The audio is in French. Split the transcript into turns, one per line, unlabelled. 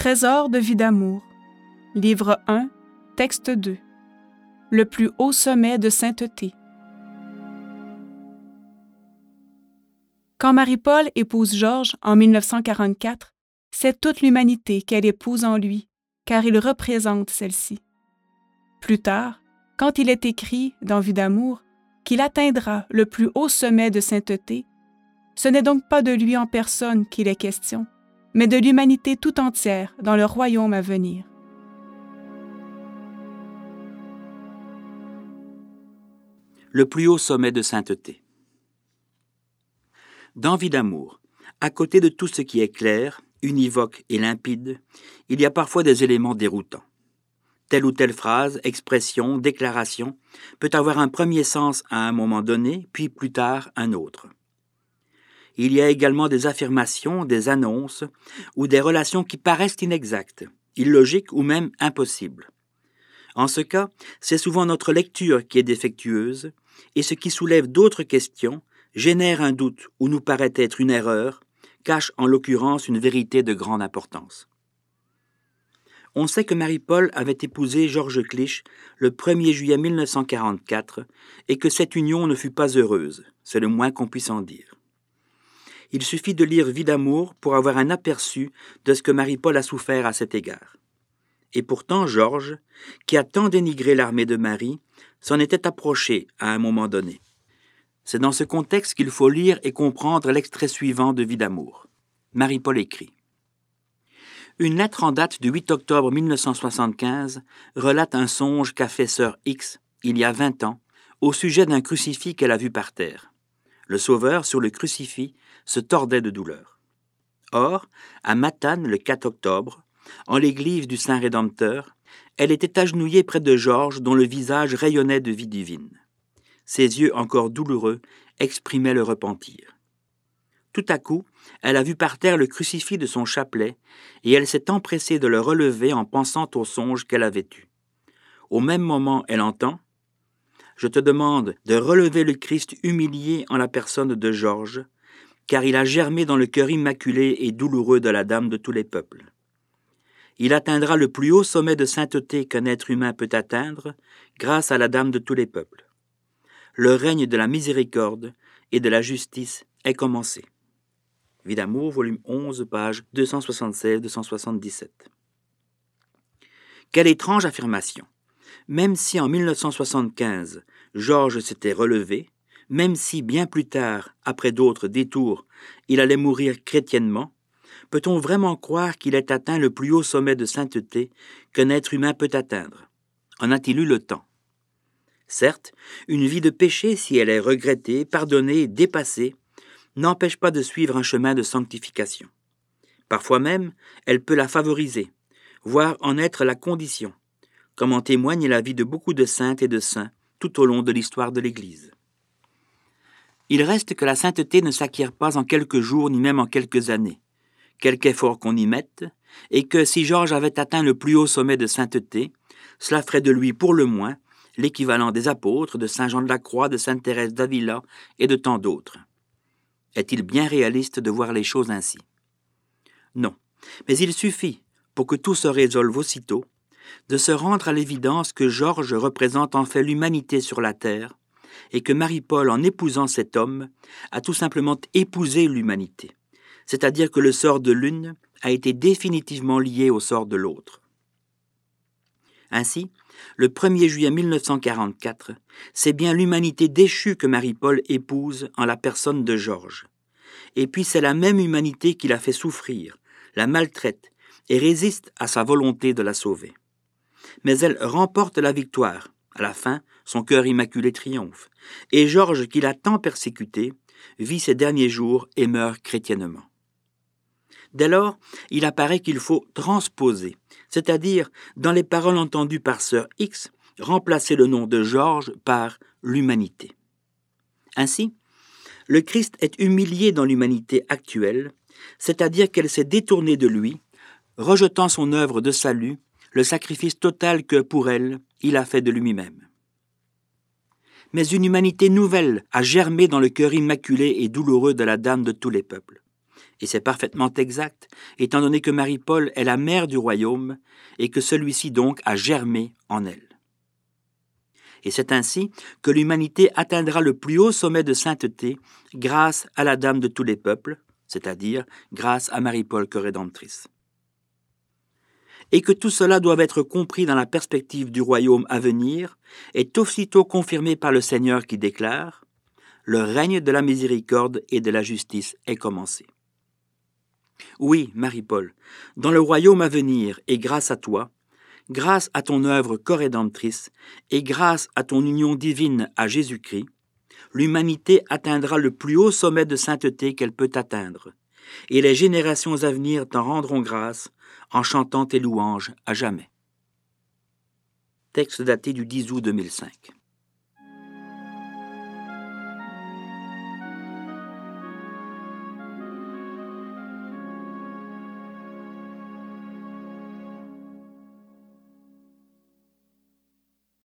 Trésor de vie d'amour. Livre 1, texte 2. Le plus haut sommet de sainteté. Quand Marie-Paul épouse Georges en 1944, c'est toute l'humanité qu'elle épouse en lui, car il représente celle-ci. Plus tard, quand il est écrit dans Vie d'amour qu'il atteindra le plus haut sommet de sainteté, ce n'est donc pas de lui en personne qu'il est question, mais de l'humanité tout entière dans le royaume à venir.
Le plus haut sommet de sainteté. Dans Vie d'amour, à côté de tout ce qui est clair, univoque et limpide, il y a parfois des éléments déroutants. Telle ou telle phrase, expression, déclaration peut avoir un premier sens à un moment donné, puis plus tard un autre. Il y a également des affirmations, des annonces ou des relations qui paraissent inexactes, illogiques ou même impossibles. En ce cas, c'est souvent notre lecture qui est défectueuse, et ce qui soulève d'autres questions, génère un doute ou nous paraît être une erreur, cache en l'occurrence une vérité de grande importance. On sait que Marie-Paul avait épousé Georges Clich le 1er juillet 1944 et que cette union ne fut pas heureuse, c'est le moins qu'on puisse en dire. Il suffit de lire Vie d'amour pour avoir un aperçu de ce que Marie-Paul a souffert à cet égard. Et pourtant Georges, qui a tant dénigré l'armée de Marie, s'en était approché à un moment donné. C'est dans ce contexte qu'il faut lire et comprendre l'extrait suivant de Vie d'amour. Marie-Paul écrit. Une lettre en date du 8 octobre 1975 relate un songe qu'a fait sœur X, il y a vingt ans, au sujet d'un crucifix qu'elle a vu par terre. Le Sauveur, sur le crucifix, se tordait de douleur. Or, à Matane, le 4 octobre, en l'église du Saint Rédempteur, elle était agenouillée près de Georges dont le visage rayonnait de vie divine. Ses yeux encore douloureux exprimaient le repentir. Tout à coup, elle a vu par terre le crucifix de son chapelet, et elle s'est empressée de le relever en pensant au songe qu'elle avait eu. Au même moment, elle entend Je te demande de relever le Christ humilié en la personne de Georges, car il a germé dans le cœur immaculé et douloureux de la Dame de tous les peuples. Il atteindra le plus haut sommet de sainteté qu'un être humain peut atteindre grâce à la Dame de tous les peuples. Le règne de la miséricorde et de la justice est commencé. Vie d'amour, volume 11, page 276-277. Quelle étrange affirmation. Même si en 1975, Georges s'était relevé, même si bien plus tard, après d'autres détours, il allait mourir chrétiennement, peut-on vraiment croire qu'il ait atteint le plus haut sommet de sainteté qu'un être humain peut atteindre? En a-t-il eu le temps? Certes, une vie de péché, si elle est regrettée, pardonnée, dépassée, n'empêche pas de suivre un chemin de sanctification. Parfois même, elle peut la favoriser, voire en être la condition, comme en témoigne la vie de beaucoup de saintes et de saints tout au long de l'histoire de l'Église. Il reste que la sainteté ne s'acquiert pas en quelques jours ni même en quelques années, quelque effort qu'on y mette, et que si Georges avait atteint le plus haut sommet de sainteté, cela ferait de lui pour le moins l'équivalent des apôtres, de Saint Jean de la Croix, de Sainte Thérèse d'Avila et de tant d'autres. Est-il bien réaliste de voir les choses ainsi? Non, mais il suffit, pour que tout se résolve aussitôt, de se rendre à l'évidence que Georges représente en fait l'humanité sur la terre, et que Marie-Paul, en épousant cet homme, a tout simplement épousé l'humanité, c'est-à-dire que le sort de l'une a été définitivement lié au sort de l'autre. Ainsi, le 1er juillet 1944, c'est bien l'humanité déchue que Marie-Paul épouse en la personne de Georges. Et puis c'est la même humanité qui la fait souffrir, la maltraite et résiste à sa volonté de la sauver. Mais elle remporte la victoire. À la fin, son cœur immaculé triomphe, et Georges, qui l'a tant persécuté, vit ses derniers jours et meurt chrétiennement. Dès lors, il apparaît qu'il faut transposer, c'est-à-dire, dans les paroles entendues par sœur X, remplacer le nom de Georges par l'humanité. Ainsi, le Christ est humilié dans l'humanité actuelle, c'est-à-dire qu'elle s'est détournée de lui, rejetant son œuvre de salut, le sacrifice total que, pour elle, il a fait de lui-même mais une humanité nouvelle a germé dans le cœur immaculé et douloureux de la Dame de tous les peuples. Et c'est parfaitement exact, étant donné que Marie-Paul est la mère du royaume et que celui-ci donc a germé en elle. Et c'est ainsi que l'humanité atteindra le plus haut sommet de sainteté grâce à la Dame de tous les peuples, c'est-à-dire grâce à Marie-Paul co-rédemptrice. Et que tout cela doit être compris dans la perspective du royaume à venir est aussitôt confirmé par le Seigneur qui déclare Le règne de la miséricorde et de la justice est commencé. Oui, Marie-Paul, dans le royaume à venir et grâce à toi, grâce à ton œuvre corrédemptrice et grâce à ton union divine à Jésus-Christ, l'humanité atteindra le plus haut sommet de sainteté qu'elle peut atteindre, et les générations à venir t'en rendront grâce en chantant tes louanges à jamais. Texte daté du 10 août 2005.